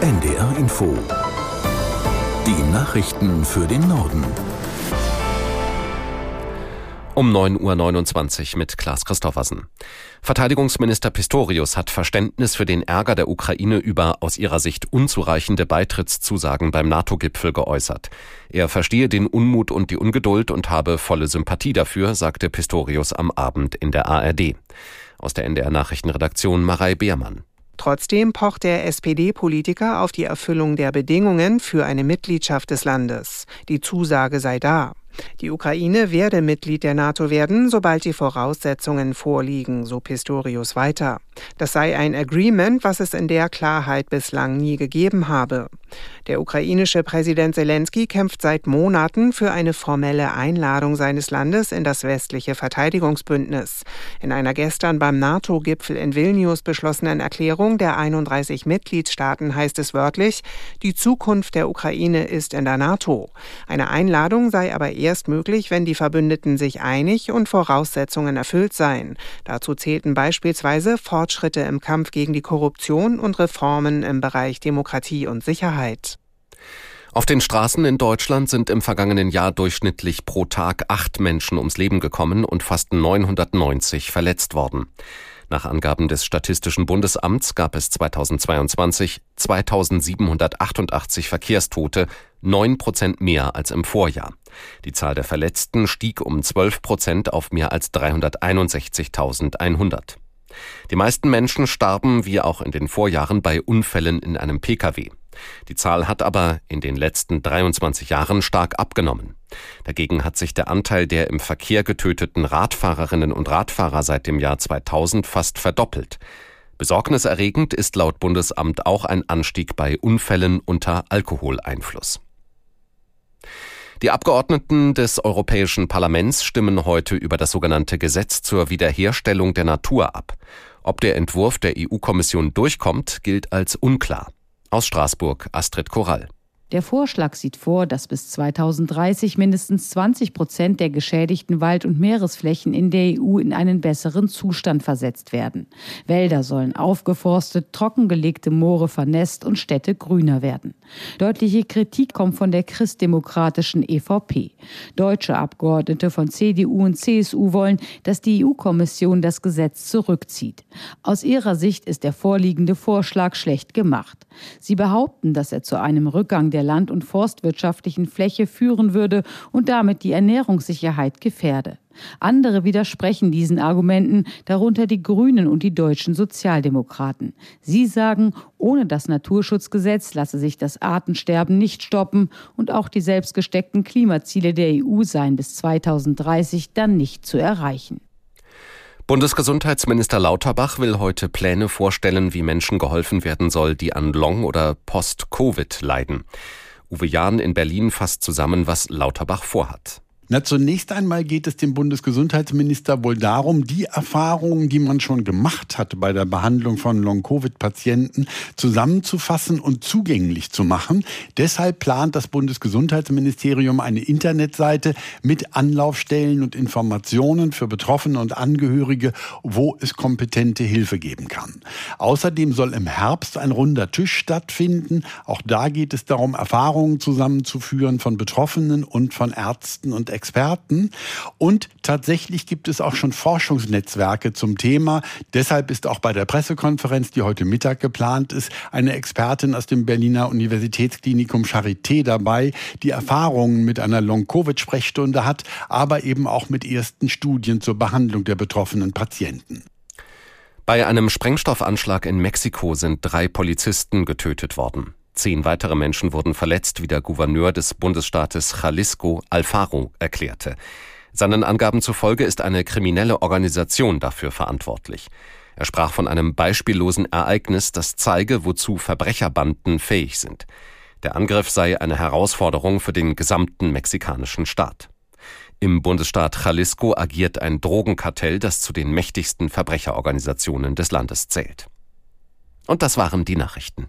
NDR Info. Die Nachrichten für den Norden. Um 9.29 Uhr mit Klaas Christoffersen. Verteidigungsminister Pistorius hat Verständnis für den Ärger der Ukraine über aus ihrer Sicht unzureichende Beitrittszusagen beim NATO-Gipfel geäußert. Er verstehe den Unmut und die Ungeduld und habe volle Sympathie dafür, sagte Pistorius am Abend in der ARD. Aus der NDR Nachrichtenredaktion Marei Beermann. Trotzdem pocht der SPD-Politiker auf die Erfüllung der Bedingungen für eine Mitgliedschaft des Landes. Die Zusage sei da. Die Ukraine werde Mitglied der NATO werden, sobald die Voraussetzungen vorliegen, so Pistorius weiter. Das sei ein Agreement, was es in der Klarheit bislang nie gegeben habe. Der ukrainische Präsident Zelensky kämpft seit Monaten für eine formelle Einladung seines Landes in das westliche Verteidigungsbündnis. In einer gestern beim NATO-Gipfel in Vilnius beschlossenen Erklärung der 31 Mitgliedstaaten heißt es wörtlich, die Zukunft der Ukraine ist in der NATO. Eine Einladung sei aber erst möglich, wenn die Verbündeten sich einig und Voraussetzungen erfüllt seien. Dazu zählten beispielsweise Fortschritte im Kampf gegen die Korruption und Reformen im Bereich Demokratie und Sicherheit. Auf den Straßen in Deutschland sind im vergangenen Jahr durchschnittlich pro Tag acht Menschen ums Leben gekommen und fast 990 verletzt worden. Nach Angaben des Statistischen Bundesamts gab es 2022 2788 Verkehrstote, neun Prozent mehr als im Vorjahr. Die Zahl der Verletzten stieg um 12 Prozent auf mehr als 361.100. Die meisten Menschen starben wie auch in den Vorjahren bei Unfällen in einem Pkw. Die Zahl hat aber in den letzten 23 Jahren stark abgenommen. Dagegen hat sich der Anteil der im Verkehr getöteten Radfahrerinnen und Radfahrer seit dem Jahr 2000 fast verdoppelt. Besorgniserregend ist laut Bundesamt auch ein Anstieg bei Unfällen unter Alkoholeinfluss. Die Abgeordneten des Europäischen Parlaments stimmen heute über das sogenannte Gesetz zur Wiederherstellung der Natur ab. Ob der Entwurf der EU-Kommission durchkommt, gilt als unklar. Aus Straßburg Astrid Korall. Der Vorschlag sieht vor, dass bis 2030 mindestens 20 Prozent der geschädigten Wald- und Meeresflächen in der EU in einen besseren Zustand versetzt werden. Wälder sollen aufgeforstet, trockengelegte Moore vernässt und Städte grüner werden. Deutliche Kritik kommt von der christdemokratischen EVP. Deutsche Abgeordnete von CDU und CSU wollen, dass die EU-Kommission das Gesetz zurückzieht. Aus ihrer Sicht ist der vorliegende Vorschlag schlecht gemacht. Sie behaupten, dass er zu einem Rückgang der land- und forstwirtschaftlichen Fläche führen würde und damit die Ernährungssicherheit gefährde. Andere widersprechen diesen Argumenten, darunter die Grünen und die deutschen Sozialdemokraten. Sie sagen, ohne das Naturschutzgesetz lasse sich das Artensterben nicht stoppen und auch die selbstgesteckten Klimaziele der EU seien bis 2030 dann nicht zu erreichen. Bundesgesundheitsminister Lauterbach will heute Pläne vorstellen, wie Menschen geholfen werden soll, die an Long- oder Post-Covid leiden. Uwe Jahn in Berlin fasst zusammen, was Lauterbach vorhat. Na, zunächst einmal geht es dem Bundesgesundheitsminister wohl darum, die Erfahrungen, die man schon gemacht hat bei der Behandlung von Long-Covid-Patienten, zusammenzufassen und zugänglich zu machen. Deshalb plant das Bundesgesundheitsministerium eine Internetseite mit Anlaufstellen und Informationen für Betroffene und Angehörige, wo es kompetente Hilfe geben kann. Außerdem soll im Herbst ein runder Tisch stattfinden. Auch da geht es darum, Erfahrungen zusammenzuführen von Betroffenen und von Ärzten und Experten. Und tatsächlich gibt es auch schon Forschungsnetzwerke zum Thema. Deshalb ist auch bei der Pressekonferenz, die heute Mittag geplant ist, eine Expertin aus dem Berliner Universitätsklinikum Charité dabei, die Erfahrungen mit einer Long-Covid-Sprechstunde hat, aber eben auch mit ersten Studien zur Behandlung der betroffenen Patienten. Bei einem Sprengstoffanschlag in Mexiko sind drei Polizisten getötet worden. Zehn weitere Menschen wurden verletzt, wie der Gouverneur des Bundesstaates Jalisco Alfaro erklärte. Seinen Angaben zufolge ist eine kriminelle Organisation dafür verantwortlich. Er sprach von einem beispiellosen Ereignis, das zeige, wozu Verbrecherbanden fähig sind. Der Angriff sei eine Herausforderung für den gesamten mexikanischen Staat. Im Bundesstaat Jalisco agiert ein Drogenkartell, das zu den mächtigsten Verbrecherorganisationen des Landes zählt. Und das waren die Nachrichten.